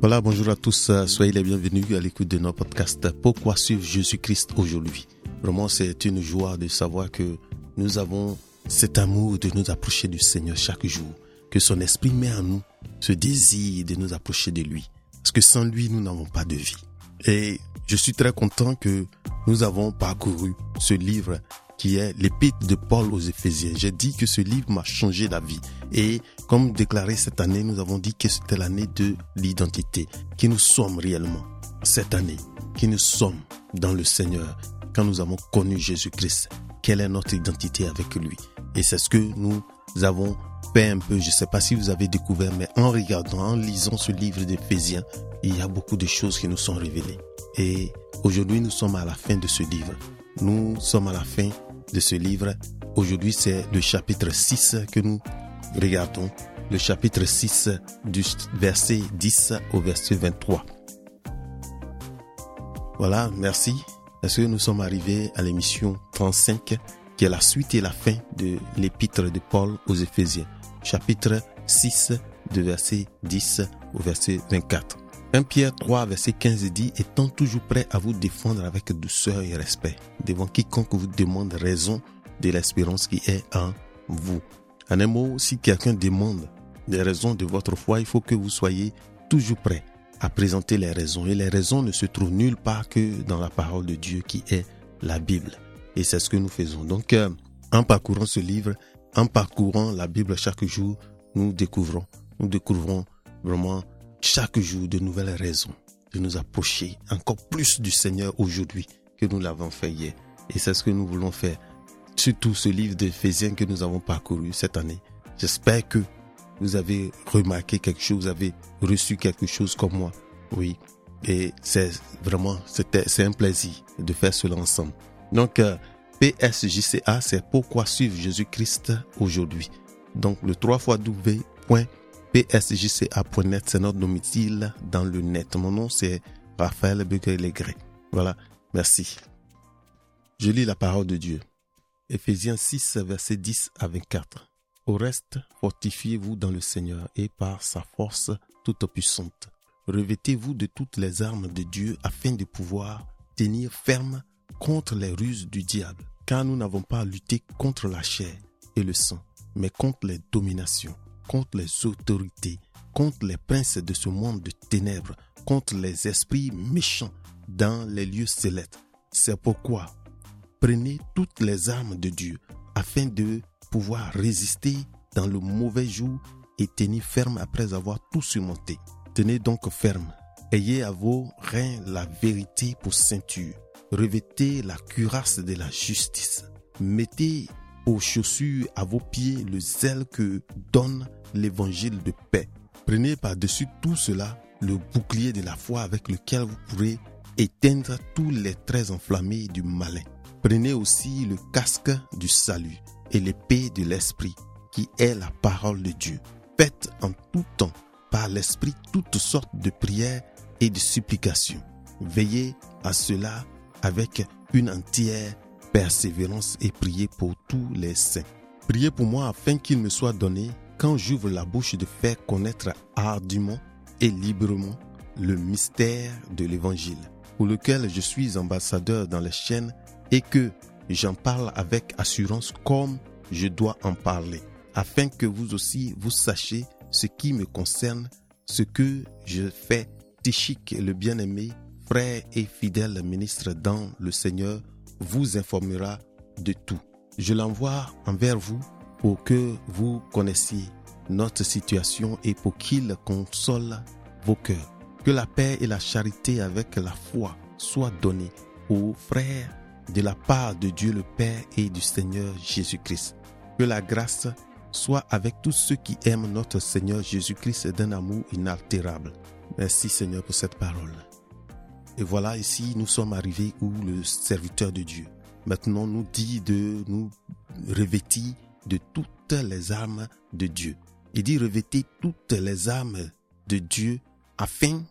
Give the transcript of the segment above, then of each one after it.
Voilà, bonjour à tous, soyez les bienvenus à l'écoute de notre podcast Pourquoi suivre Jésus-Christ aujourd'hui? Vraiment, c'est une joie de savoir que nous avons cet amour de nous approcher du Seigneur chaque jour, que son esprit met en nous ce désir de nous approcher de lui. Parce que sans lui, nous n'avons pas de vie. Et je suis très content que nous avons parcouru ce livre qui est l'épître de Paul aux Éphésiens. J'ai dit que ce livre m'a changé la vie. Et comme déclaré cette année, nous avons dit que c'était l'année de l'identité, qui nous sommes réellement cette année, qui nous sommes dans le Seigneur, quand nous avons connu Jésus-Christ. Quelle est notre identité avec lui Et c'est ce que nous avons fait un peu. Je ne sais pas si vous avez découvert, mais en regardant, en lisant ce livre d'Éphésiens, il y a beaucoup de choses qui nous sont révélées. Et aujourd'hui, nous sommes à la fin de ce livre. Nous sommes à la fin de ce livre. Aujourd'hui, c'est le chapitre 6 que nous regardons. Le chapitre 6 du verset 10 au verset 23. Voilà, merci. Parce que nous sommes arrivés à l'émission 35 qui est la suite et la fin de l'épître de Paul aux Éphésiens. Chapitre 6 de verset 10 au verset 24. 1 Pierre 3, verset 15 dit, étant toujours prêt à vous défendre avec douceur et respect, devant quiconque vous demande raison de l'espérance qui est en vous. En un mot, si quelqu'un demande des raisons de votre foi, il faut que vous soyez toujours prêt à présenter les raisons. Et les raisons ne se trouvent nulle part que dans la parole de Dieu qui est la Bible. Et c'est ce que nous faisons. Donc, euh, en parcourant ce livre, en parcourant la Bible chaque jour, nous découvrons, nous découvrons vraiment chaque jour de nouvelles raisons de nous approcher encore plus du Seigneur aujourd'hui que nous l'avons fait hier. Et c'est ce que nous voulons faire. Surtout ce livre d'Éphésiens que nous avons parcouru cette année. J'espère que vous avez remarqué quelque chose, vous avez reçu quelque chose comme moi. Oui. Et c'est vraiment, c'était, c'est un plaisir de faire cela ensemble. Donc, euh, PSJCA, c'est pourquoi suivre Jésus-Christ aujourd'hui. Donc, le 3 fois psjca.net, c'est notre domicile dans le net. Mon nom, c'est Raphaël Beguet-Legré. Voilà, merci. Je lis la parole de Dieu. Ephésiens 6, verset 10 à 24. Au reste, fortifiez-vous dans le Seigneur et par sa force toute puissante. Revêtez-vous de toutes les armes de Dieu afin de pouvoir tenir ferme contre les ruses du diable. Car nous n'avons pas à lutter contre la chair et le sang, mais contre les dominations contre les autorités, contre les princes de ce monde de ténèbres, contre les esprits méchants dans les lieux célestes. C'est pourquoi prenez toutes les armes de Dieu afin de pouvoir résister dans le mauvais jour et tenir ferme après avoir tout surmonté. Tenez donc ferme. Ayez à vos reins la vérité pour ceinture. Revêtez la cuirasse de la justice. Mettez aux chaussures à vos pieds le zèle que donne l'évangile de paix. Prenez par-dessus tout cela le bouclier de la foi avec lequel vous pourrez éteindre tous les traits enflammés du malin. Prenez aussi le casque du salut et l'épée de l'esprit qui est la parole de Dieu. Faites en tout temps par l'esprit toutes sortes de prières et de supplications. Veillez à cela avec une entière persévérance et priez pour tous les saints. Priez pour moi afin qu'il me soit donné quand j'ouvre la bouche de faire connaître hardiment et librement le mystère de l'Évangile, pour lequel je suis ambassadeur dans les chaînes et que j'en parle avec assurance comme je dois en parler, afin que vous aussi vous sachiez ce qui me concerne, ce que je fais. Tichik, le bien-aimé, frère et fidèle ministre dans le Seigneur, vous informera de tout. Je l'envoie envers vous pour que vous connaissiez notre situation et pour qu'il console vos cœurs. Que la paix et la charité avec la foi soient données aux frères de la part de Dieu le Père et du Seigneur Jésus-Christ. Que la grâce soit avec tous ceux qui aiment notre Seigneur Jésus-Christ d'un amour inaltérable. Merci Seigneur pour cette parole. Et voilà, ici, nous sommes arrivés où le serviteur de Dieu maintenant nous dit de nous revêtir de toutes les armes de Dieu. Il dit revêtez toutes les armes de Dieu afin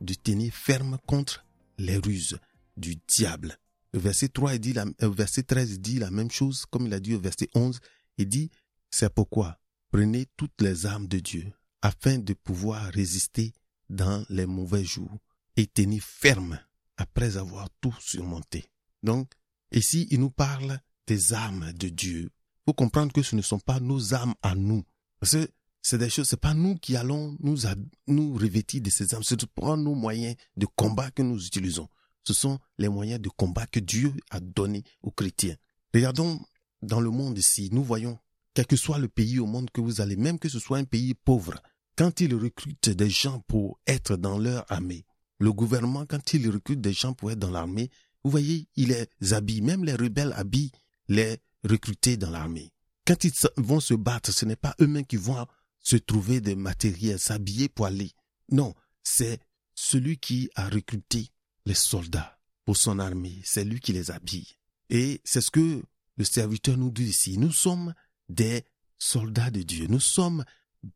de tenir ferme contre les ruses du diable. Le verset 3 dit la, euh, verset 13 dit la même chose comme il a dit au verset 11. Il dit c'est pourquoi prenez toutes les armes de Dieu afin de pouvoir résister dans les mauvais jours et tenir ferme après avoir tout surmonté. Donc, ici, il nous parle des armes de Dieu. Il faut comprendre que ce ne sont pas nos armes à nous. Parce que c'est des choses, c'est pas nous qui allons nous, revêtir de ces armes. Ce sont pas nos moyens de combat que nous utilisons. Ce sont les moyens de combat que Dieu a donnés aux chrétiens. Regardons dans le monde ici, nous voyons, quel que soit le pays au monde que vous allez, même que ce soit un pays pauvre, quand il recrute des gens pour être dans leur armée, le gouvernement, quand il recrute des gens pour être dans l'armée, vous voyez, il les habille, même les rebelles habillent les recrutés dans l'armée. Quand ils vont se battre, ce n'est pas eux-mêmes qui vont se trouver des matériels, s'habiller pour aller. Non, c'est celui qui a recruté les soldats pour son armée, c'est lui qui les habille. Et c'est ce que le serviteur nous dit ici. Nous sommes des soldats de Dieu. Nous sommes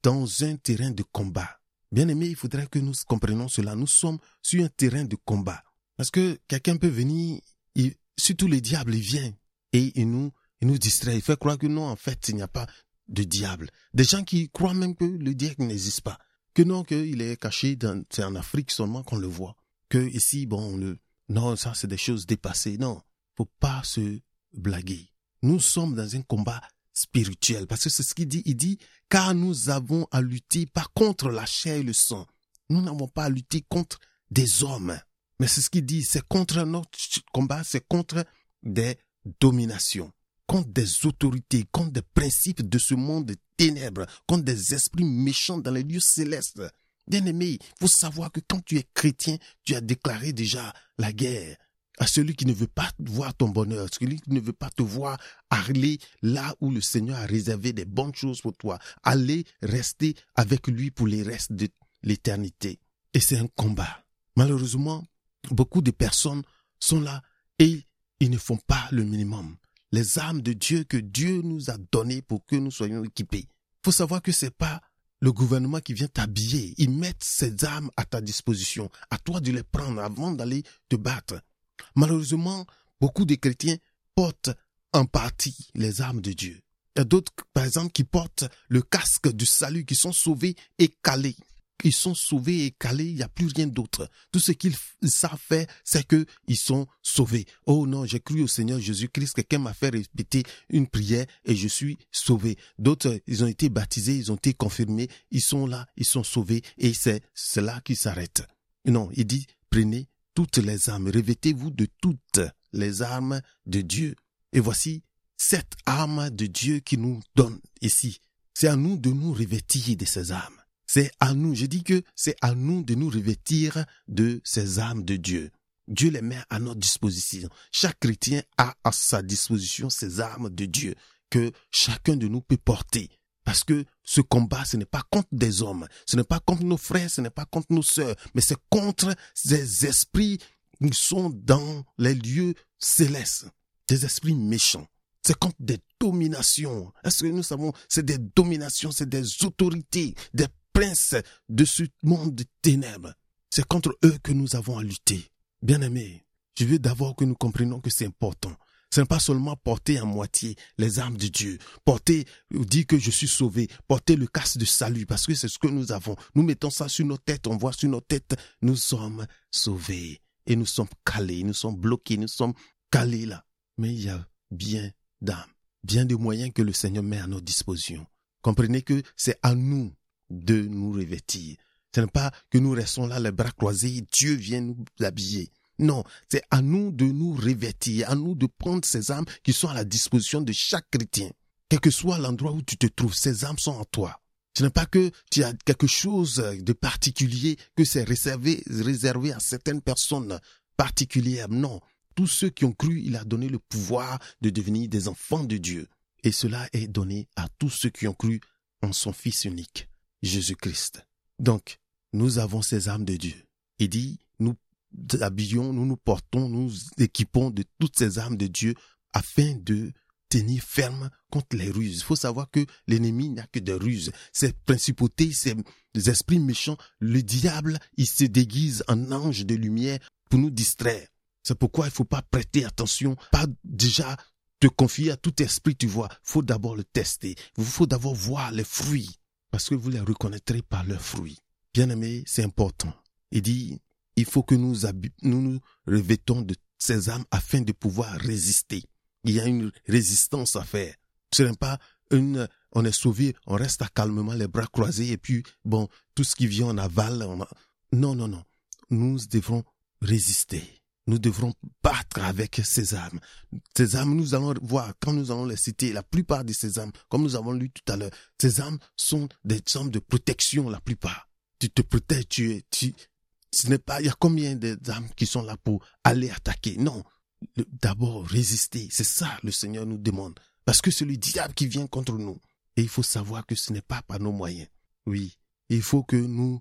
dans un terrain de combat. Bien aimé, il faudrait que nous comprenions cela. Nous sommes sur un terrain de combat. Parce que quelqu'un peut venir, surtout le diable, il vient et il nous, nous distrait. Il fait croire que non, en fait, il n'y a pas de diable. Des gens qui croient même que le diable n'existe pas. Que non, qu'il est caché c'est en Afrique seulement qu'on le voit. Que ici, bon, le, non, ça c'est des choses dépassées. Non, faut pas se blaguer. Nous sommes dans un combat spirituel. Parce que c'est ce qu'il dit. Il dit, car nous avons à lutter pas contre la chair et le sang. Nous n'avons pas à lutter contre des hommes. Mais c'est ce qu'il dit. C'est contre notre combat, c'est contre des dominations, contre des autorités, contre des principes de ce monde de ténèbres, contre des esprits méchants dans les lieux célestes. Bien aimé, il faut savoir que quand tu es chrétien, tu as déclaré déjà la guerre à celui qui ne veut pas voir ton bonheur, celui qui ne veut pas te voir aller là où le Seigneur a réservé des bonnes choses pour toi, aller rester avec lui pour les restes de l'éternité. Et c'est un combat. Malheureusement, beaucoup de personnes sont là et ils ne font pas le minimum. Les armes de Dieu que Dieu nous a données pour que nous soyons équipés. Faut savoir que c'est pas le gouvernement qui vient t'habiller. Ils mettent ces armes à ta disposition. À toi de les prendre avant d'aller te battre. Malheureusement, beaucoup de chrétiens portent en partie les armes de Dieu. Il y a d'autres, par exemple, qui portent le casque du salut, qui sont sauvés et calés. Ils sont sauvés et calés, il n'y a plus rien d'autre. Tout ce qu'ils savent faire, c'est qu'ils sont sauvés. Oh non, j'ai cru au Seigneur Jésus-Christ, quelqu'un m'a fait répéter une prière et je suis sauvé. D'autres, ils ont été baptisés, ils ont été confirmés, ils sont là, ils sont sauvés et c'est cela qui s'arrête. Non, il dit, prenez toutes les armes, revêtez-vous de toutes les armes de Dieu. Et voici cette arme de Dieu qui nous donne ici. C'est à nous de nous revêtir de ces armes. C'est à nous, je dis que c'est à nous de nous revêtir de ces armes de Dieu. Dieu les met à notre disposition. Chaque chrétien a à sa disposition ces armes de Dieu que chacun de nous peut porter. Parce que ce combat, ce n'est pas contre des hommes, ce n'est pas contre nos frères, ce n'est pas contre nos sœurs, mais c'est contre ces esprits qui sont dans les lieux célestes, des esprits méchants. C'est contre des dominations. Est-ce que nous savons, c'est des dominations, c'est des autorités, des princes de ce monde de ténèbres. C'est contre eux que nous avons à lutter. Bien aimés, je veux d'abord que nous comprenions que c'est important. Ce n'est pas seulement porter à moitié les armes de Dieu, porter, dire que je suis sauvé, porter le casque de salut, parce que c'est ce que nous avons. Nous mettons ça sur nos têtes, on voit sur nos têtes, nous sommes sauvés. Et nous sommes calés, nous sommes bloqués, nous sommes calés là. Mais il y a bien d'âmes, bien de moyens que le Seigneur met à notre disposition. Comprenez que c'est à nous de nous revêtir. Ce n'est pas que nous restons là les bras croisés, Dieu vient nous habiller. Non, c'est à nous de nous revêtir, à nous de prendre ces armes qui sont à la disposition de chaque chrétien. Quel que soit l'endroit où tu te trouves, ces armes sont en toi. Ce n'est pas que tu as quelque chose de particulier, que c'est réservé, réservé à certaines personnes particulières. Non, tous ceux qui ont cru, il a donné le pouvoir de devenir des enfants de Dieu. Et cela est donné à tous ceux qui ont cru en son Fils unique, Jésus-Christ. Donc, nous avons ces armes de Dieu. Il dit, nous habillons, nous nous portons, nous équipons de toutes ces armes de Dieu afin de tenir ferme contre les ruses. Il faut savoir que l'ennemi n'a que des ruses. Ces principautés, ces esprits méchants, le diable, il se déguise en ange de lumière pour nous distraire. C'est pourquoi il faut pas prêter attention, pas déjà te confier à tout esprit, tu vois. Il faut d'abord le tester. Il faut d'abord voir les fruits, parce que vous les reconnaîtrez par leurs fruits. Bien-aimé, c'est important. Il dit, il faut que nous nous, nous revêtons de ces âmes afin de pouvoir résister. Il y a une résistance à faire. Ce n'est pas une, on est sauvé, on reste calmement les bras croisés et puis, bon, tout ce qui vient en aval, on non, non, non. Nous devrons résister. Nous devrons battre avec ces âmes. Ces âmes, nous allons voir, quand nous allons les citer, la plupart de ces âmes, comme nous avons lu tout à l'heure, ces âmes sont des âmes de protection, la plupart. Tu te protèges, tu tu, ce n'est pas, il y a combien d'âmes qui sont là pour aller attaquer? Non. D'abord, résister. C'est ça, le Seigneur nous demande. Parce que c'est le diable qui vient contre nous. Et il faut savoir que ce n'est pas par nos moyens. Oui. Il faut que nous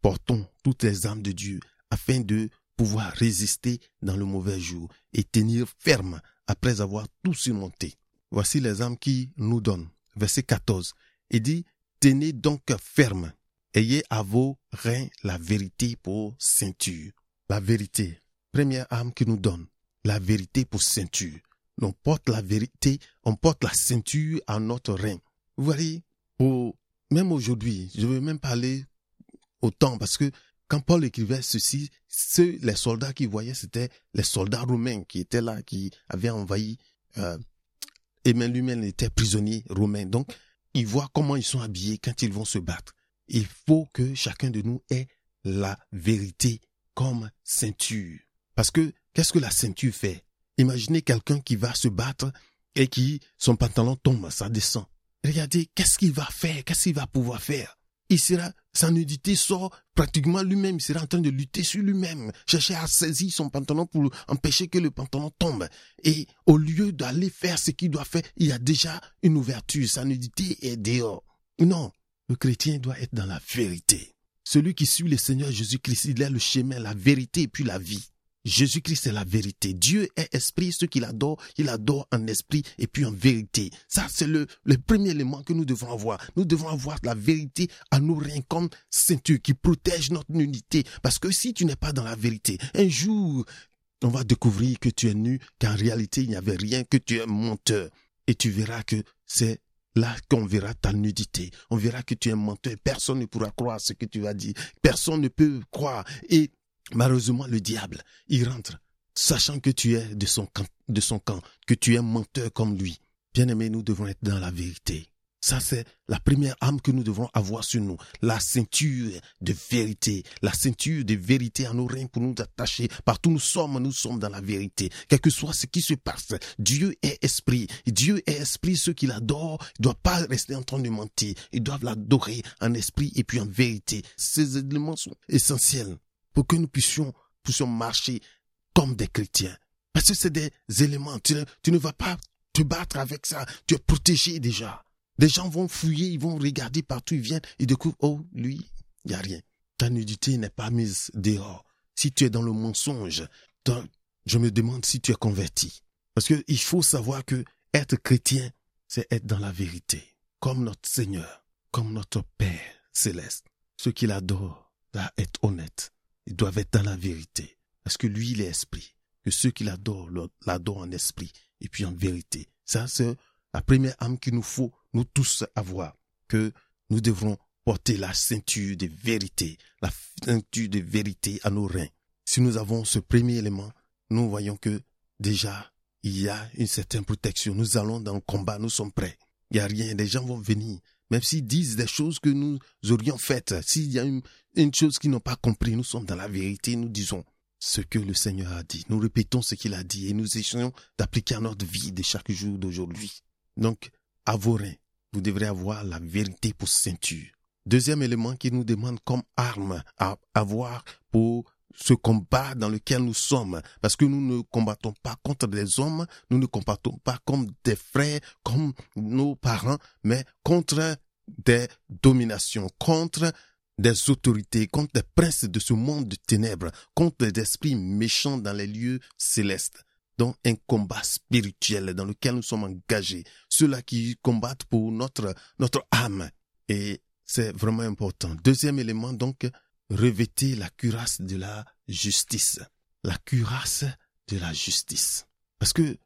portons toutes les âmes de Dieu afin de pouvoir résister dans le mauvais jour et tenir ferme après avoir tout surmonté. Voici les âmes qui nous donnent. Verset 14. Il dit, tenez donc ferme, ayez à vos reins la vérité pour ceinture. La vérité. Première âme qui nous donne. La vérité pour ceinture. On porte la vérité, on porte la ceinture à notre rein. Vous voyez, même aujourd'hui, je veux même parler autant parce que quand Paul écrivait ceci, ceux, les soldats qu'il voyait, c'était les soldats romains qui étaient là, qui avaient envahi, euh, et même lui-même était prisonnier romain. Donc, il voit comment ils sont habillés quand ils vont se battre. Il faut que chacun de nous ait la vérité comme ceinture. Parce que, qu'est-ce que la ceinture fait? Imaginez quelqu'un qui va se battre et qui, son pantalon tombe, ça descend. Regardez, qu'est-ce qu'il va faire? Qu'est-ce qu'il va pouvoir faire? il sera, sa nudité sort pratiquement lui-même, il sera en train de lutter sur lui-même, chercher à saisir son pantalon pour empêcher que le pantalon tombe. Et au lieu d'aller faire ce qu'il doit faire, il y a déjà une ouverture, sa nudité est dehors. Non, le chrétien doit être dans la vérité. Celui qui suit le Seigneur Jésus-Christ, il est le chemin, la vérité et puis la vie. Jésus-Christ est la vérité. Dieu est esprit. Ceux qui l'adorent, il adore en esprit et puis en vérité. Ça, c'est le, premier élément que nous devons avoir. Nous devons avoir la vérité à nous rien comme ceinture qui protège notre unité. Parce que si tu n'es pas dans la vérité, un jour, on va découvrir que tu es nu, qu'en réalité, il n'y avait rien, que tu es menteur. Et tu verras que c'est là qu'on verra ta nudité. On verra que tu es menteur. Personne ne pourra croire ce que tu vas dire. Personne ne peut croire. Et Malheureusement, le diable, il rentre, sachant que tu es de son camp, de son camp, que tu es menteur comme lui. Bien-aimé, nous devons être dans la vérité. Ça, c'est la première âme que nous devons avoir sur nous. La ceinture de vérité. La ceinture de vérité à nos reins pour nous attacher. Partout où nous sommes, nous sommes dans la vérité. Quel que soit ce qui se passe, Dieu est esprit. Dieu est esprit. Ceux qui l'adorent ne doivent pas rester en train de mentir. Ils doivent l'adorer en esprit et puis en vérité. Ces éléments sont essentiels pour que nous puissions, puissions marcher comme des chrétiens. Parce que c'est des éléments. Tu ne, vas pas te battre avec ça. Tu es protégé déjà. Des gens vont fouiller, ils vont regarder partout, ils viennent, ils découvrent, oh, lui, il n'y a rien. Ta nudité n'est pas mise dehors. Si tu es dans le mensonge, je me demande si tu es converti. Parce qu'il faut savoir que être chrétien, c'est être dans la vérité. Comme notre Seigneur, comme notre Père céleste. Ceux qui l'adorent doivent être honnêtes. Ils doivent être dans la vérité. Parce que lui, il est esprit. Que ceux qui l'adorent, l'adorent en esprit et puis en vérité. Ça, c'est la première âme qu'il nous faut, nous tous, avoir. Que nous devrons porter la ceinture de vérité, la ceinture de vérité à nos reins. Si nous avons ce premier élément, nous voyons que déjà, il y a une certaine protection. Nous allons dans le combat, nous sommes prêts. Il n'y a rien, les gens vont venir. Même s'ils disent des choses que nous aurions faites, s'il y a une, une chose qu'ils n'ont pas compris, nous sommes dans la vérité, nous disons ce que le Seigneur a dit. Nous répétons ce qu'il a dit et nous essayons d'appliquer à notre vie de chaque jour d'aujourd'hui. Donc, à vous devrez avoir la vérité pour ceinture. Deuxième élément qui nous demande comme arme à avoir pour ce combat dans lequel nous sommes, parce que nous ne combattons pas contre des hommes, nous ne combattons pas comme des frères, comme nos parents, mais contre des dominations, contre des autorités, contre des princes de ce monde de ténèbres, contre des esprits méchants dans les lieux célestes. Donc un combat spirituel dans lequel nous sommes engagés. Ceux-là qui combattent pour notre, notre âme. Et c'est vraiment important. Deuxième élément, donc, revêtez la cuirasse de la justice. La cuirasse de la justice. Parce que,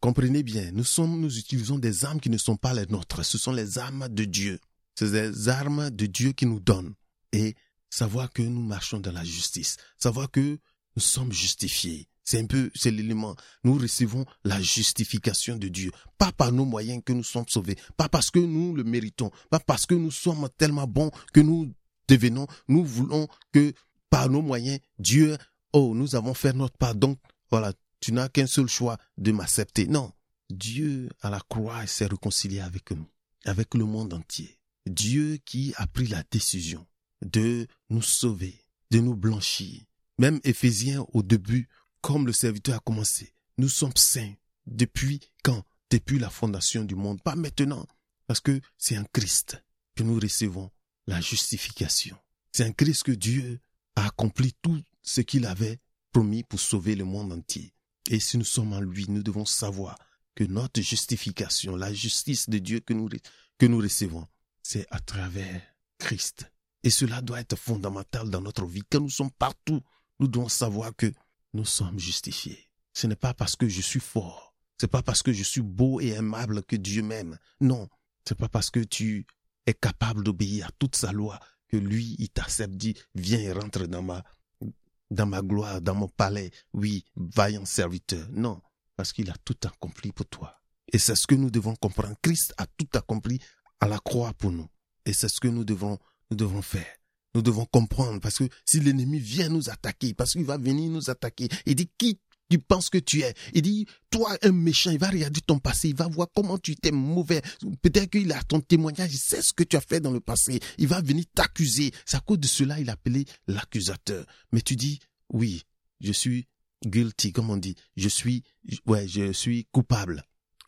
comprenez bien, nous sommes, nous utilisons des armes qui ne sont pas les nôtres. Ce sont les armes de Dieu. C'est des armes de Dieu qui nous donnent. et savoir que nous marchons dans la justice, savoir que nous sommes justifiés. C'est un peu, c'est l'élément. Nous recevons la justification de Dieu. Pas par nos moyens que nous sommes sauvés. Pas parce que nous le méritons. Pas parce que nous sommes tellement bons que nous devenons. Nous voulons que par nos moyens, Dieu, oh, nous avons fait notre part. Donc, voilà, tu n'as qu'un seul choix de m'accepter. Non. Dieu, à la croix, s'est réconcilié avec nous, avec le monde entier. Dieu qui a pris la décision de nous sauver, de nous blanchir. Même Éphésiens, au début, comme le serviteur a commencé, nous sommes saints. Depuis quand? Depuis la fondation du monde. Pas maintenant. Parce que c'est en Christ que nous recevons la justification. C'est en Christ que Dieu a accompli tout ce qu'il avait promis pour sauver le monde entier. Et si nous sommes en lui, nous devons savoir que notre justification, la justice de Dieu que nous, que nous recevons, c'est à travers Christ. Et cela doit être fondamental dans notre vie. Quand nous sommes partout, nous devons savoir que nous sommes justifiés. Ce n'est pas parce que je suis fort, c'est pas parce que je suis beau et aimable que Dieu m'aime. Non, c'est pas parce que tu es capable d'obéir à toute sa loi que lui, il t'accepte, dit, viens et rentre dans ma, dans ma gloire, dans mon palais. Oui, vaillant serviteur. Non, parce qu'il a tout accompli pour toi. Et c'est ce que nous devons comprendre. Christ a tout accompli à la croix pour nous. Et c'est ce que nous devons, nous devons faire. Nous devons comprendre parce que si l'ennemi vient nous attaquer, parce qu'il va venir nous attaquer, il dit qui tu penses que tu es? Il dit, toi, un méchant, il va regarder ton passé, il va voir comment tu étais mauvais. Peut-être qu'il a ton témoignage, il sait ce que tu as fait dans le passé. Il va venir t'accuser. C'est à cause de cela, il a appelé l'accusateur. Mais tu dis, oui, je suis guilty, comme on dit. Je suis, ouais, je suis coupable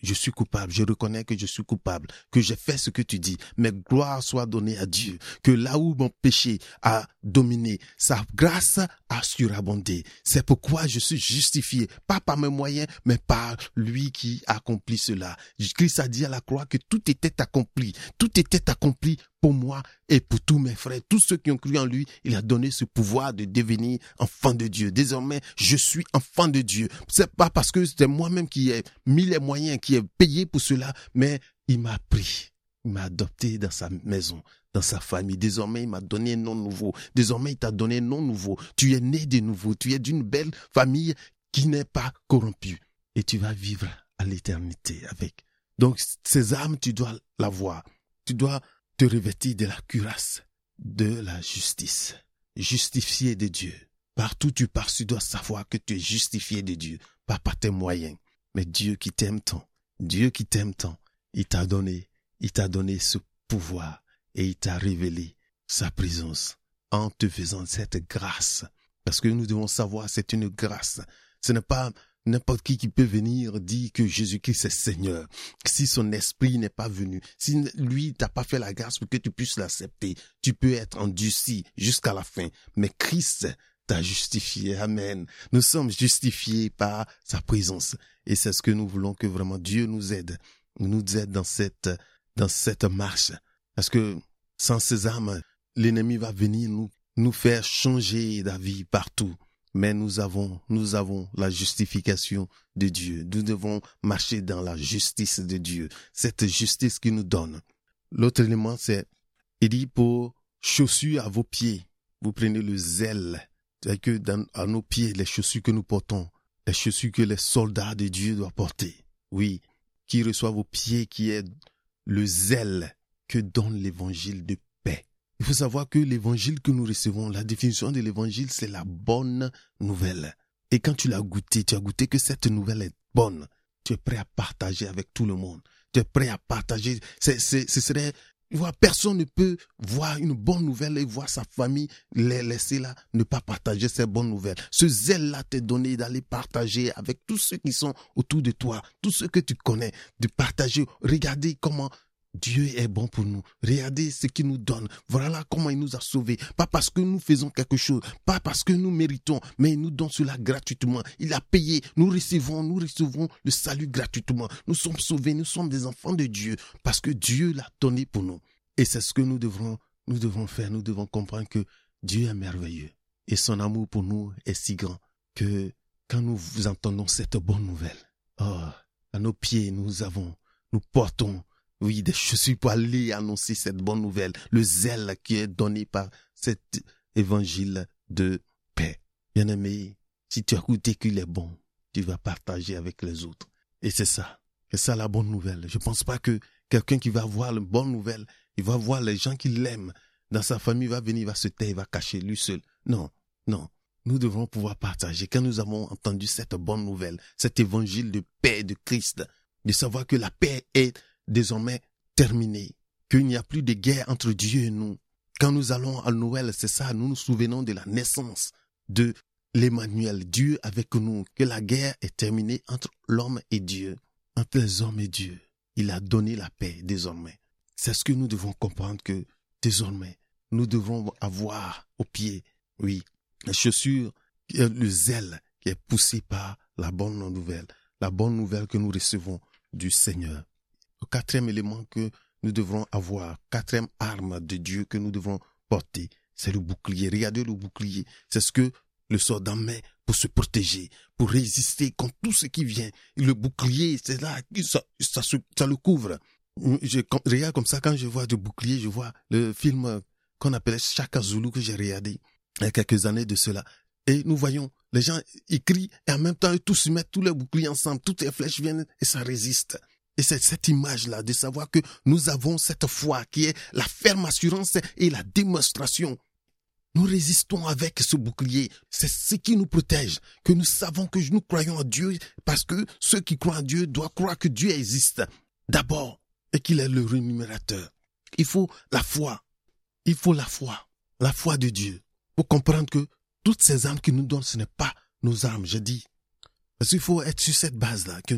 je suis coupable, je reconnais que je suis coupable, que j'ai fait ce que tu dis, mais gloire soit donnée à Dieu, que là où mon péché a dominé, sa grâce surabondé. C'est pourquoi je suis justifié, pas par mes moyens, mais par lui qui accomplit cela. Christ a dit à la croix que tout était accompli, tout était accompli pour moi et pour tous mes frères, tous ceux qui ont cru en lui, il a donné ce pouvoir de devenir enfant de Dieu. Désormais, je suis enfant de Dieu. C'est pas parce que c'est moi-même qui ai mis les moyens, qui ai payé pour cela, mais il m'a pris. Il m'a adopté dans sa maison, dans sa famille. Désormais, il m'a donné un nom nouveau. Désormais, il t'a donné un nom nouveau. Tu es né de nouveau. Tu es d'une belle famille qui n'est pas corrompue. Et tu vas vivre à l'éternité avec. Donc, ces âmes, tu dois l'avoir. Tu dois te revêtir de la cuirasse de la justice, justifié de Dieu. Partout tu pars, tu dois savoir que tu es justifié de Dieu, pas par tes moyens, mais Dieu qui t'aime tant, Dieu qui t'aime tant, il t'a donné, il t'a donné ce pouvoir et il t'a révélé sa présence en te faisant cette grâce. Parce que nous devons savoir, c'est une grâce. Ce n'est pas N'importe qui qui peut venir dire que Jésus-Christ est Seigneur. Si son esprit n'est pas venu, si lui t'a pas fait la grâce pour que tu puisses l'accepter, tu peux être endurci jusqu'à la fin. Mais Christ t'a justifié. Amen. Nous sommes justifiés par sa présence. Et c'est ce que nous voulons que vraiment Dieu nous aide. Nous aide dans cette, dans cette marche. Parce que sans ces âmes, l'ennemi va venir nous, nous faire changer d'avis partout mais nous avons, nous avons la justification de Dieu. Nous devons marcher dans la justice de Dieu. Cette justice qui nous donne. L'autre élément, c'est, il dit pour chaussures à vos pieds. Vous prenez le zèle. C'est que dans, à nos pieds, les chaussures que nous portons, les chaussures que les soldats de Dieu doivent porter. Oui. Qui reçoit vos pieds, qui est le zèle que donne l'évangile de il faut savoir que l'évangile que nous recevons, la définition de l'évangile, c'est la bonne nouvelle. Et quand tu l'as goûté, tu as goûté que cette nouvelle est bonne. Tu es prêt à partager avec tout le monde. Tu es prêt à partager. Ce serait, personne ne peut voir une bonne nouvelle et voir sa famille les laisser là, ne pas partager ces bonnes nouvelles. Ce zèle-là t'est donné d'aller partager avec tous ceux qui sont autour de toi, tous ceux que tu connais, de partager. Regardez comment Dieu est bon pour nous. Regardez ce qu'il nous donne. Voilà comment il nous a sauvés. Pas parce que nous faisons quelque chose, pas parce que nous méritons, mais il nous donne cela gratuitement. Il a payé. Nous recevons, nous recevons le salut gratuitement. Nous sommes sauvés, nous sommes des enfants de Dieu parce que Dieu l'a donné pour nous. Et c'est ce que nous devons, nous devons faire. Nous devons comprendre que Dieu est merveilleux et son amour pour nous est si grand que quand nous entendons cette bonne nouvelle, oh, à nos pieds, nous avons, nous portons oui, des chaussures pour aller annoncer cette bonne nouvelle, le zèle qui est donné par cet évangile de paix. Bien-aimé, si tu as goûté qu'il est bon, tu vas partager avec les autres. Et c'est ça. C'est ça la bonne nouvelle. Je pense pas que quelqu'un qui va voir la bonne nouvelle, il va voir les gens qui l'aiment, dans sa famille, va venir, va se taire, va cacher lui seul. Non, non. Nous devons pouvoir partager. Quand nous avons entendu cette bonne nouvelle, cet évangile de paix de Christ, de savoir que la paix est désormais terminée, qu'il n'y a plus de guerre entre Dieu et nous. Quand nous allons à Noël, c'est ça, nous nous souvenons de la naissance de l'Emmanuel, Dieu avec nous, que la guerre est terminée entre l'homme et Dieu, entre les hommes et Dieu. Il a donné la paix désormais. C'est ce que nous devons comprendre que désormais, nous devons avoir au pied, oui, les chaussures, le zèle qui est poussé par la bonne nouvelle, la bonne nouvelle que nous recevons du Seigneur. Quatrième élément que nous devrons avoir, quatrième arme de Dieu que nous devons porter, c'est le bouclier. Regardez le bouclier. C'est ce que le soldat met pour se protéger, pour résister contre tout ce qui vient. Le bouclier, c'est là, ça, ça, ça, le couvre. Je regarde comme ça, quand je vois du bouclier, je vois le film qu'on appelait Chaka Zulu que j'ai regardé il y a quelques années de cela. Et nous voyons, les gens, ils crient, et en même temps, ils tous se mettent tous les boucliers ensemble, toutes les flèches viennent, et ça résiste. Et c'est cette image-là de savoir que nous avons cette foi qui est la ferme assurance et la démonstration. Nous résistons avec ce bouclier. C'est ce qui nous protège. Que nous savons que nous croyons en Dieu parce que ceux qui croient en Dieu doivent croire que Dieu existe. D'abord. Et qu'il est le rémunérateur. Il faut la foi. Il faut la foi. La foi de Dieu pour comprendre que toutes ces armes qu'il nous donne, ce n'est pas nos armes, je dis. Parce qu'il faut être sur cette base-là, que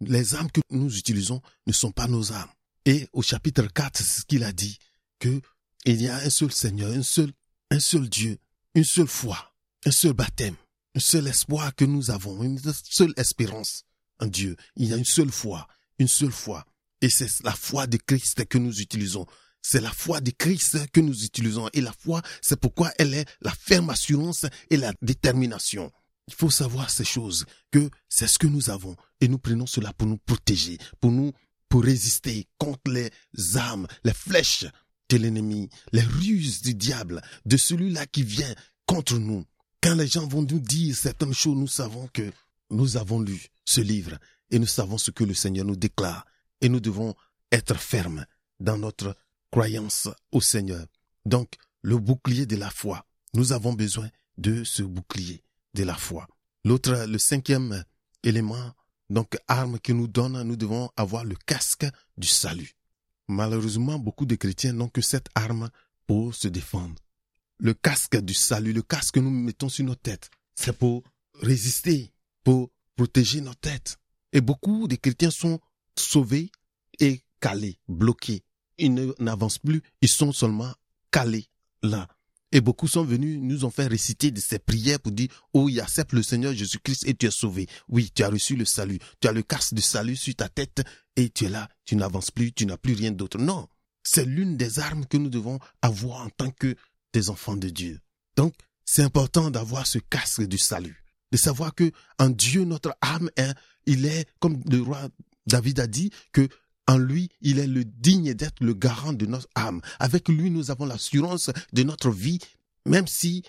les armes que nous utilisons ne sont pas nos armes. Et au chapitre 4, c'est ce qu'il a dit, que il y a un seul Seigneur, un seul, un seul Dieu, une seule foi, un seul baptême, un seul espoir que nous avons, une seule espérance en Dieu. Il y a une seule foi, une seule foi. Et c'est la foi de Christ que nous utilisons. C'est la foi de Christ que nous utilisons. Et la foi, c'est pourquoi elle est la ferme assurance et la détermination. Il faut savoir ces choses, que c'est ce que nous avons. Et nous prenons cela pour nous protéger, pour nous, pour résister contre les armes, les flèches de l'ennemi, les ruses du diable, de celui-là qui vient contre nous. Quand les gens vont nous dire certaines choses, nous savons que nous avons lu ce livre et nous savons ce que le Seigneur nous déclare. Et nous devons être fermes dans notre croyance au Seigneur. Donc, le bouclier de la foi. Nous avons besoin de ce bouclier de la foi. L'autre, le cinquième élément, donc arme que nous donne, nous devons avoir le casque du salut. Malheureusement, beaucoup de chrétiens n'ont que cette arme pour se défendre. Le casque du salut, le casque que nous mettons sur nos têtes, c'est pour résister, pour protéger nos têtes. Et beaucoup de chrétiens sont sauvés et calés, bloqués ils n'avancent plus, ils sont seulement calés là. Et beaucoup sont venus, nous ont fait réciter de ces prières pour dire, oh, il accepte le Seigneur Jésus-Christ et tu es sauvé. Oui, tu as reçu le salut. Tu as le casque de salut sur ta tête et tu es là, tu n'avances plus, tu n'as plus rien d'autre. Non. C'est l'une des armes que nous devons avoir en tant que des enfants de Dieu. Donc, c'est important d'avoir ce casque du salut. De savoir que en Dieu, notre âme, hein, il est, comme le roi David a dit, que en lui, il est le digne d'être le garant de notre âme. Avec lui, nous avons l'assurance de notre vie, même si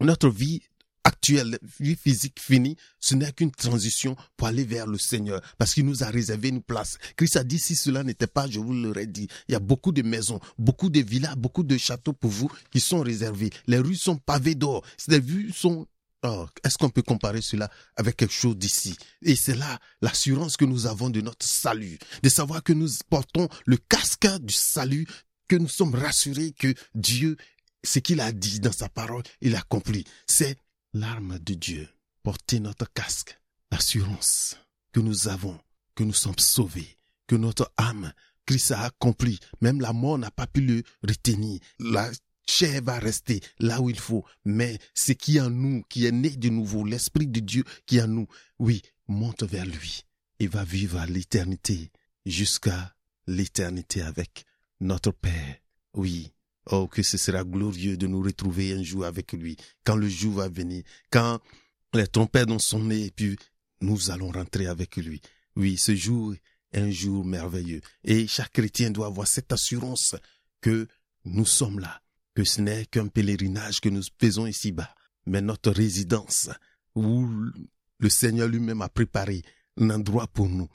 notre vie actuelle, vie physique finie, ce n'est qu'une transition pour aller vers le Seigneur, parce qu'il nous a réservé une place. Christ a dit, si cela n'était pas, je vous l'aurais dit, il y a beaucoup de maisons, beaucoup de villas, beaucoup de châteaux pour vous qui sont réservés. Les rues sont pavées d'or. Les rues sont Oh, est-ce qu'on peut comparer cela avec quelque chose d'ici? Et c'est là l'assurance que nous avons de notre salut, de savoir que nous portons le casque du salut, que nous sommes rassurés que Dieu, ce qu'il a dit dans sa parole, il a accompli. C'est l'arme de Dieu. Porter notre casque, l'assurance que nous avons, que nous sommes sauvés, que notre âme, Christ a accompli. Même la mort n'a pas pu le retenir. Chair va rester là où il faut, mais ce qui est en nous, qui est né de nouveau, l'Esprit de Dieu qui est en nous, oui, monte vers lui et va vivre à l'éternité, jusqu'à l'éternité avec notre Père. Oui, oh, que ce sera glorieux de nous retrouver un jour avec lui, quand le jour va venir, quand les trompettes sont sonné, et puis nous allons rentrer avec lui. Oui, ce jour un jour merveilleux. Et chaque chrétien doit avoir cette assurance que nous sommes là, que ce n'est qu'un pèlerinage que nous faisons ici-bas, mais notre résidence où le Seigneur lui-même a préparé un endroit pour nous.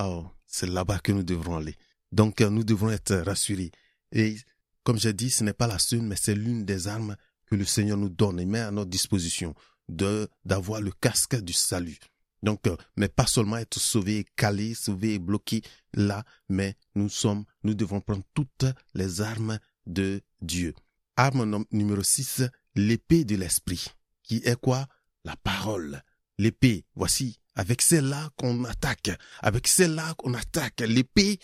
Oh, c'est là-bas que nous devrons aller. Donc nous devons être rassurés. Et comme j'ai dit, ce n'est pas la seule, mais c'est l'une des armes que le Seigneur nous donne et met à notre disposition de d'avoir le casque du salut. Donc, euh, mais pas seulement être sauvé, calé, sauvé et bloqué là, mais nous sommes, nous devons prendre toutes les armes de Dieu. Arme numéro 6, l'épée de l'esprit, qui est quoi? La parole. L'épée, voici, avec celle-là qu'on attaque, avec celle-là qu'on attaque, l'épée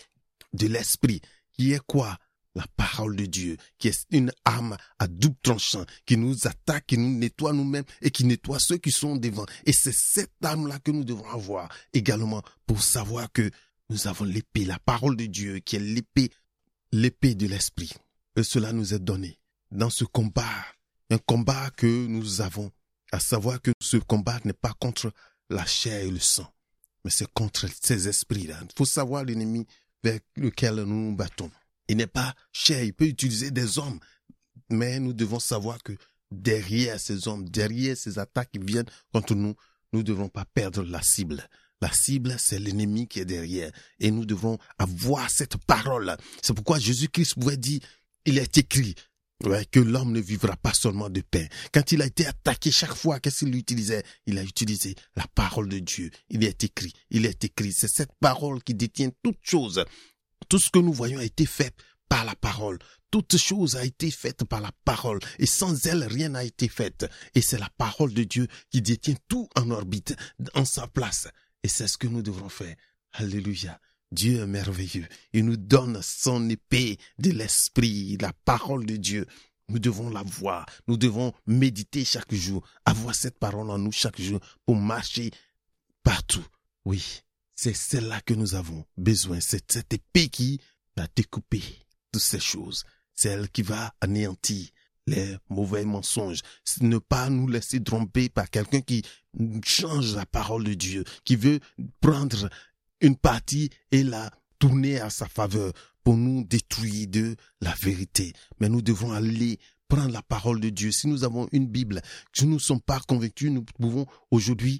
de l'esprit, qui est quoi? La parole de Dieu, qui est une arme à double tranchant, qui nous attaque, qui nous nettoie nous-mêmes et qui nettoie ceux qui sont devant. Et c'est cette arme-là que nous devons avoir également pour savoir que nous avons l'épée, la parole de Dieu, qui est l'épée, l'épée de l'esprit. Et cela nous est donné dans ce combat, un combat que nous avons, à savoir que ce combat n'est pas contre la chair et le sang, mais c'est contre ces esprits-là. Il faut savoir l'ennemi vers lequel nous nous battons. Il n'est pas cher, il peut utiliser des hommes. Mais nous devons savoir que derrière ces hommes, derrière ces attaques qui viennent contre nous, nous ne devons pas perdre la cible. La cible, c'est l'ennemi qui est derrière. Et nous devons avoir cette parole. C'est pourquoi Jésus-Christ pouvait dire, il est écrit, que l'homme ne vivra pas seulement de pain. Quand il a été attaqué chaque fois, qu'est-ce qu'il utilisait? Il a utilisé la parole de Dieu. Il est écrit, il est écrit. C'est cette parole qui détient toutes choses. Tout ce que nous voyons a été fait par la parole. Toute chose a été faite par la parole. Et sans elle, rien n'a été fait. Et c'est la parole de Dieu qui détient tout en orbite, en sa place. Et c'est ce que nous devrons faire. Alléluia. Dieu est merveilleux. Il nous donne son épée de l'esprit, la parole de Dieu. Nous devons la voir. Nous devons méditer chaque jour, avoir cette parole en nous chaque jour pour marcher partout. Oui, c'est celle-là que nous avons besoin. C'est cette épée qui va découper toutes ces choses. Celle qui va anéantir les mauvais mensonges. Ne pas nous laisser tromper par quelqu'un qui change la parole de Dieu, qui veut prendre une partie et la tourner à sa faveur pour nous détruire de la vérité. Mais nous devons aller prendre la parole de Dieu. Si nous avons une Bible, si nous ne sommes pas convaincus, nous pouvons aujourd'hui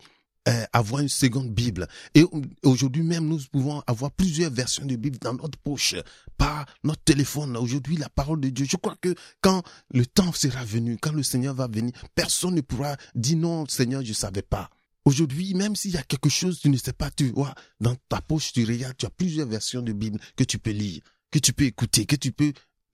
euh, avoir une seconde Bible. Et aujourd'hui même, nous pouvons avoir plusieurs versions de Bible dans notre poche, par notre téléphone. Aujourd'hui, la parole de Dieu. Je crois que quand le temps sera venu, quand le Seigneur va venir, personne ne pourra dire non, Seigneur, je savais pas. Aujourd'hui, même s'il y a quelque chose, tu ne sais pas, tu vois, dans ta poche, tu regardes, tu as plusieurs versions de Bible que tu peux lire, que tu peux écouter, que tu peux,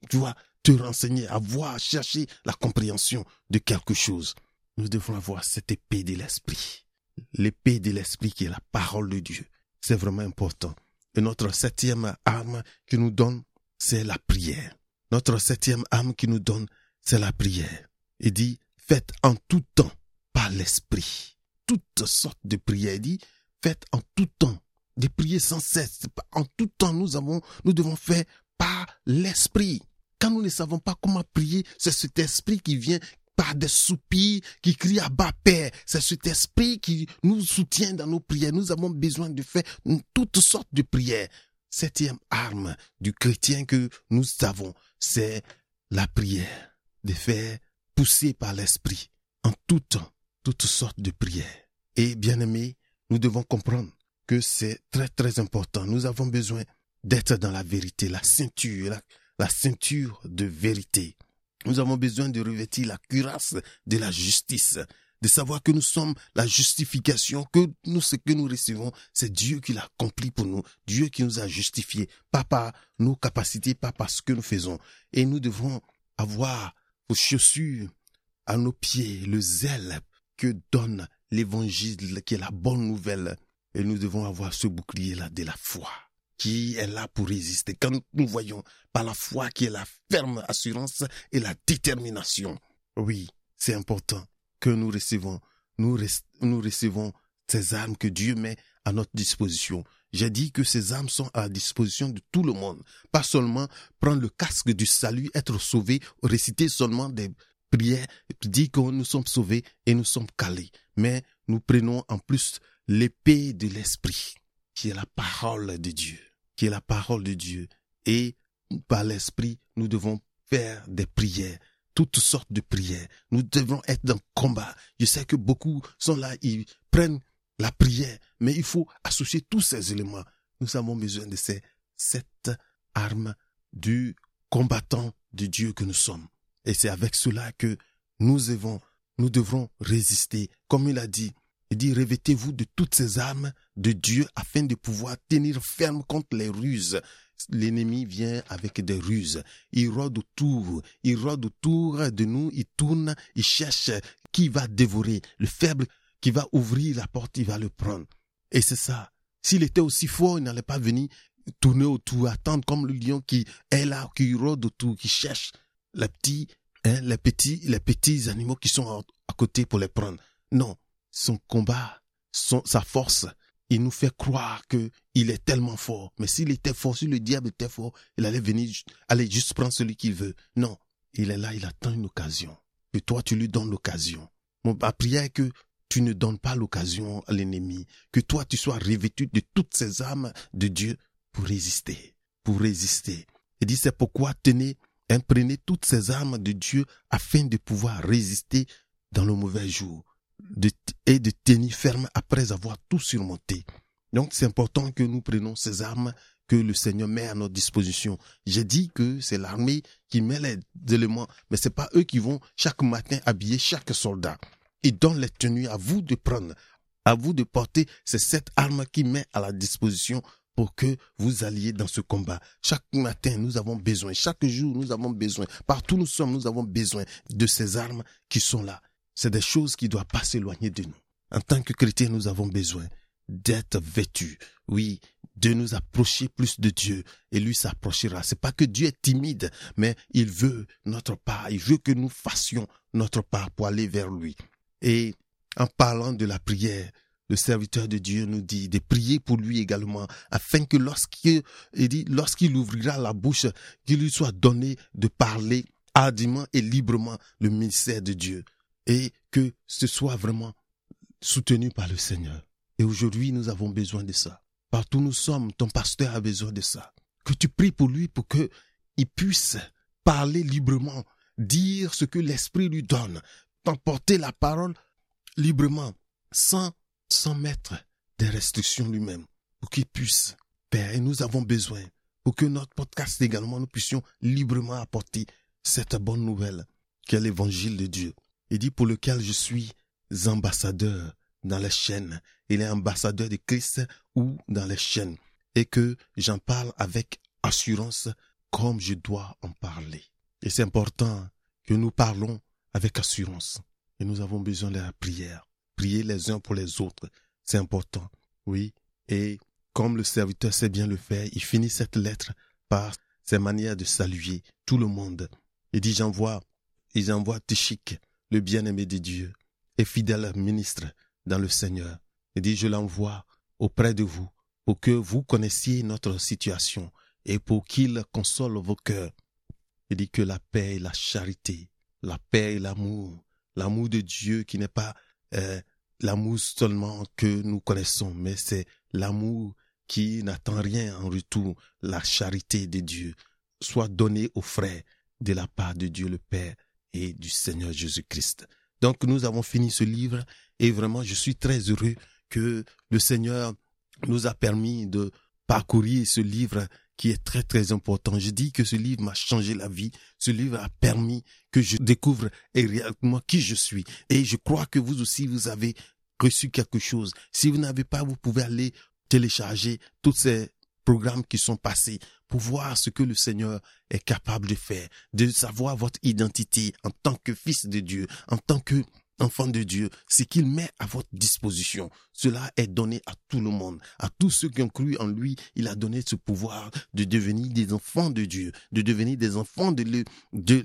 tu vois, te renseigner, avoir, chercher la compréhension de quelque chose. Nous devons avoir cette épée de l'esprit l'épée de l'esprit qui est la parole de Dieu. C'est vraiment important. Et notre septième arme qui nous donne, c'est la prière. Notre septième arme qui nous donne, c'est la prière. Il dit, faites en tout temps par l'esprit. Toutes sortes de prières. Il dit, faites en tout temps. Des prières sans cesse. En tout temps, nous avons, nous devons faire par l'esprit. Quand nous ne savons pas comment prier, c'est cet esprit qui vient, par des soupirs qui crient à bas Père. C'est cet esprit qui nous soutient dans nos prières. Nous avons besoin de faire toutes sortes de prières. Septième arme du chrétien que nous avons, c'est la prière. De faire pousser par l'esprit en tout temps toutes sortes de prières. Et bien aimé, nous devons comprendre que c'est très très important. Nous avons besoin d'être dans la vérité, la ceinture, la, ceinture de vérité. Nous avons besoin de revêtir la cuirasse de la justice, de savoir que nous sommes la justification, que nous, ce que nous recevons, c'est Dieu qui l'a accompli pour nous, Dieu qui nous a justifiés, pas par nos capacités, pas par ce que nous faisons. Et nous devons avoir aux chaussures, à nos pieds, le zèle que donne l'évangile, qui est la bonne nouvelle. Et nous devons avoir ce bouclier-là de la foi qui est là pour résister. Quand nous voyons par la foi qui est la ferme assurance et la détermination. Oui, c'est important que nous recevons, nous, nous recevons ces armes que Dieu met à notre disposition. J'ai dit que ces armes sont à la disposition de tout le monde. Pas seulement prendre le casque du salut, être sauvé, réciter seulement des prières, dire que nous sommes sauvés et nous sommes calés. Mais nous prenons en plus l'épée de l'esprit qui est la parole de Dieu, qui est la parole de Dieu. Et par l'Esprit, nous devons faire des prières, toutes sortes de prières. Nous devons être dans le combat. Je sais que beaucoup sont là, ils prennent la prière, mais il faut associer tous ces éléments. Nous avons besoin de ces sept armes du combattant de Dieu que nous sommes. Et c'est avec cela que nous devons, nous devrons résister. Comme il a dit, il dit, revêtez-vous de toutes ces armes de Dieu afin de pouvoir tenir ferme contre les ruses. L'ennemi vient avec des ruses. Il rôde autour, il rôde autour de nous, il tourne, il cherche qui va dévorer. Le faible qui va ouvrir la porte, il va le prendre. Et c'est ça. S'il était aussi fort, il n'allait pas venir tourner autour, attendre comme le lion qui est là, qui rôde autour, qui cherche les petits, hein, les petits, les petits animaux qui sont à côté pour les prendre. Non, son combat, son, sa force, il nous fait croire que il est tellement fort. Mais s'il était fort, si le diable était fort, il allait venir, aller juste prendre celui qu'il veut. Non, il est là, il attend une occasion. Et toi, tu lui donnes l'occasion. Mon, ma prière est que tu ne donnes pas l'occasion à l'ennemi, que toi, tu sois revêtu de toutes ces armes de Dieu pour résister, pour résister. Il dit, c'est pourquoi tenez, imprenez toutes ces armes de Dieu afin de pouvoir résister dans le mauvais jour et de tenir ferme après avoir tout surmonté. Donc c'est important que nous prenions ces armes que le Seigneur met à notre disposition. J'ai dit que c'est l'armée qui met les éléments, mais c'est pas eux qui vont chaque matin habiller chaque soldat. Ils donnent les tenues à vous de prendre, à vous de porter ces sept armes qui met à la disposition pour que vous alliez dans ce combat. Chaque matin, nous avons besoin, chaque jour, nous avons besoin, partout nous sommes, nous avons besoin de ces armes qui sont là. C'est des choses qui ne doivent pas s'éloigner de nous. En tant que chrétiens, nous avons besoin d'être vêtus. Oui, de nous approcher plus de Dieu et lui s'approchera. C'est pas que Dieu est timide, mais il veut notre part. Il veut que nous fassions notre part pour aller vers lui. Et en parlant de la prière, le serviteur de Dieu nous dit de prier pour lui également, afin que lorsqu'il dit, ouvrira la bouche, qu'il lui soit donné de parler hardiment et librement le ministère de Dieu, et que ce soit vraiment soutenu par le Seigneur. Et aujourd'hui, nous avons besoin de ça. Partout où nous sommes, ton pasteur a besoin de ça. Que tu pries pour lui pour que il puisse parler librement, dire ce que l'Esprit lui donne, t'emporter la parole librement, sans sans mettre des restrictions lui-même, pour qu'il puisse, Père, et nous avons besoin, pour que notre podcast également, nous puissions librement apporter cette bonne nouvelle, qu'est l'évangile de Dieu. Il dit pour lequel je suis ambassadeur dans les chaînes. Il est ambassadeur de Christ ou dans les chaînes. Et que j'en parle avec assurance comme je dois en parler. Et c'est important que nous parlons avec assurance. Et nous avons besoin de la prière prier les uns pour les autres. C'est important. Oui. Et comme le serviteur sait bien le faire, il finit cette lettre par ses manières de saluer tout le monde. Il dit, j'envoie, il envoie Tichik, le bien-aimé de Dieu, et fidèle ministre dans le Seigneur. Il dit, je l'envoie auprès de vous pour que vous connaissiez notre situation et pour qu'il console vos cœurs. Il dit que la paix et la charité, la paix et l'amour, l'amour de Dieu qui n'est pas euh, l'amour seulement que nous connaissons, mais c'est l'amour qui n'attend rien en retour, la charité de Dieu, soit donnée aux frères de la part de Dieu le Père et du Seigneur Jésus-Christ. Donc nous avons fini ce livre et vraiment je suis très heureux que le Seigneur nous a permis de parcourir ce livre qui est très très important. Je dis que ce livre m'a changé la vie. Ce livre a permis que je découvre réellement qui je suis. Et je crois que vous aussi, vous avez reçu quelque chose. Si vous n'avez pas, vous pouvez aller télécharger tous ces programmes qui sont passés pour voir ce que le Seigneur est capable de faire, de savoir votre identité en tant que fils de Dieu, en tant que enfant de Dieu, ce qu'il met à votre disposition, cela est donné à tout le monde, à tous ceux qui ont cru en lui, il a donné ce pouvoir de devenir des enfants de Dieu, de devenir des enfants de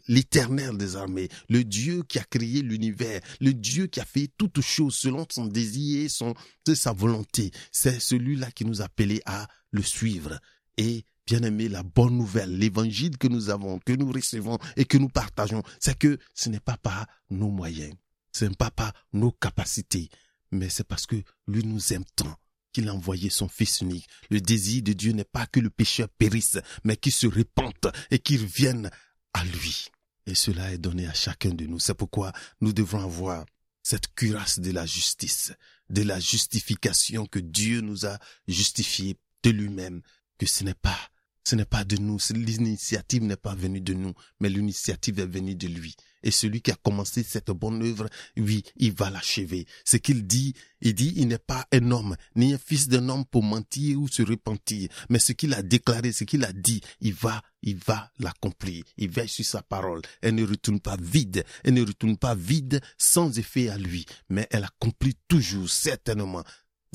l'éternel des armées, le Dieu qui a créé l'univers, le Dieu qui a fait toutes choses selon son désir, son, sa volonté. C'est celui-là qui nous a appelés à le suivre. Et bien aimé, la bonne nouvelle, l'évangile que nous avons, que nous recevons et que nous partageons, c'est que ce n'est pas par nos moyens ce n'est pas par nos capacités, mais c'est parce que lui nous aime tant qu'il a envoyé son Fils unique. Le désir de Dieu n'est pas que le pécheur périsse, mais qu'il se répande et qu'il revienne à lui. Et cela est donné à chacun de nous. C'est pourquoi nous devons avoir cette cuirasse de la justice, de la justification que Dieu nous a justifié de lui-même, que ce n'est pas, ce n'est pas de nous, l'initiative n'est pas venue de nous, mais l'initiative est venue de lui. Et celui qui a commencé cette bonne œuvre, oui, il va l'achever. Ce qu'il dit, il dit, il n'est pas un homme, ni un fils d'un homme pour mentir ou se repentir. Mais ce qu'il a déclaré, ce qu'il a dit, il va, il va l'accomplir. Il veille sur sa parole. Elle ne retourne pas vide. Elle ne retourne pas vide sans effet à lui. Mais elle accomplit toujours, certainement.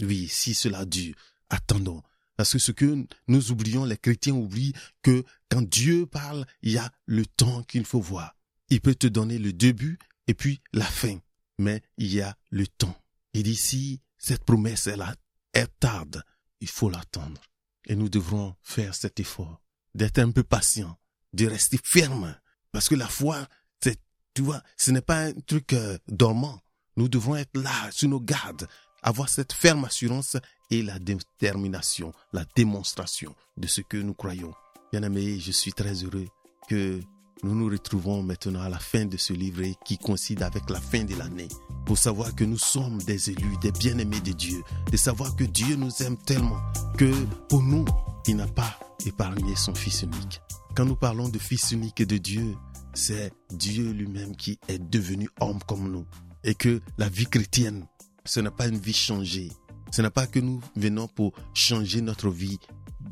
Oui, si cela dure, attendons. Parce que ce que nous oublions, les chrétiens oublient que quand Dieu parle, il y a le temps qu'il faut voir. Il peut te donner le début et puis la fin, mais il y a le temps. Et d'ici, cette promesse, elle, elle tarde. Il faut l'attendre. Et nous devrons faire cet effort d'être un peu patient, de rester ferme. Parce que la foi, c'est, tu vois, ce n'est pas un truc euh, dormant. Nous devons être là, sur nos gardes, avoir cette ferme assurance et la détermination, la démonstration de ce que nous croyons. Bien aimé, je suis très heureux que nous nous retrouvons maintenant à la fin de ce livret qui coïncide avec la fin de l'année pour savoir que nous sommes des élus, des bien-aimés de Dieu, de savoir que Dieu nous aime tellement que pour nous, il n'a pas épargné son Fils unique. Quand nous parlons de Fils unique et de Dieu, c'est Dieu lui-même qui est devenu homme comme nous. Et que la vie chrétienne, ce n'est pas une vie changée. Ce n'est pas que nous venons pour changer notre vie,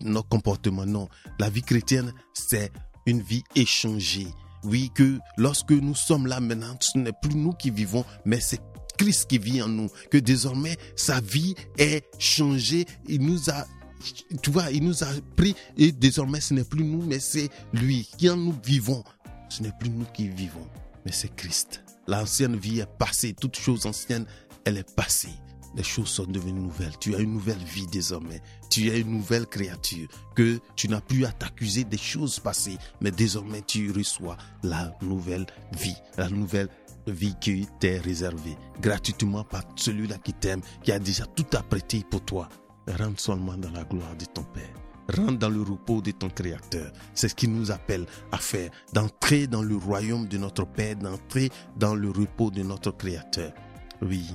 notre comportement. Non, la vie chrétienne, c'est une vie échangée. Oui, que lorsque nous sommes là maintenant, ce n'est plus nous qui vivons, mais c'est Christ qui vit en nous. Que désormais, sa vie est changée. Il nous a tu vois, il nous a pris et désormais ce n'est plus nous, mais c'est lui qui en nous vivons. Ce n'est plus nous qui vivons, mais c'est Christ. L'ancienne vie est passée, toute chose ancienne, elle est passée les choses sont devenues nouvelles. Tu as une nouvelle vie désormais. Tu es une nouvelle créature. Que tu n'as plus à t'accuser des choses passées, mais désormais tu reçois la nouvelle vie, la nouvelle vie qui t'est réservée gratuitement par celui-là qui t'aime, qui a déjà tout apprêté pour toi. Rentre seulement dans la gloire de ton Père. Rentre dans le repos de ton Créateur. C'est ce qu'il nous appelle à faire, d'entrer dans le royaume de notre Père, d'entrer dans le repos de notre Créateur. Oui,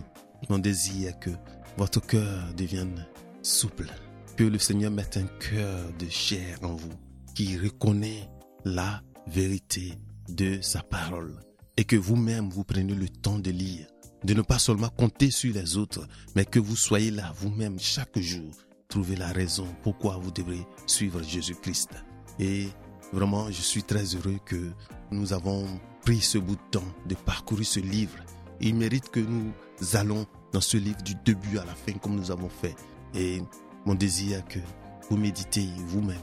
mon désir est que votre cœur devienne souple, que le Seigneur mette un cœur de chair en vous qui reconnaît la vérité de sa parole et que vous-même vous preniez le temps de lire, de ne pas seulement compter sur les autres, mais que vous soyez là vous-même chaque jour, trouver la raison pourquoi vous devrez suivre Jésus-Christ. Et vraiment, je suis très heureux que nous avons pris ce bout de temps de parcourir ce livre il mérite que nous allons dans ce livre du début à la fin comme nous avons fait. Et mon désir est que vous méditez vous-même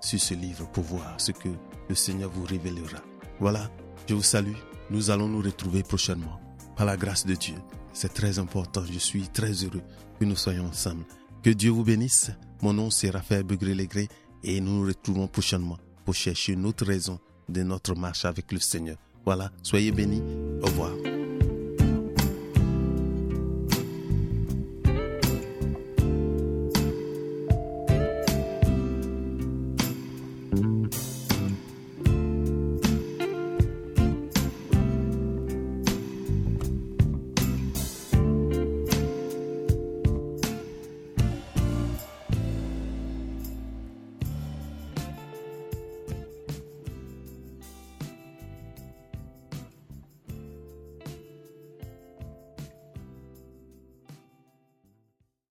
sur ce livre pour voir ce que le Seigneur vous révélera. Voilà, je vous salue. Nous allons nous retrouver prochainement. Par la grâce de Dieu. C'est très important. Je suis très heureux que nous soyons ensemble. Que Dieu vous bénisse. Mon nom c'est Raphaël Begré-Légré et nous nous retrouvons prochainement pour chercher une autre raison de notre marche avec le Seigneur. Voilà, soyez bénis. Au revoir.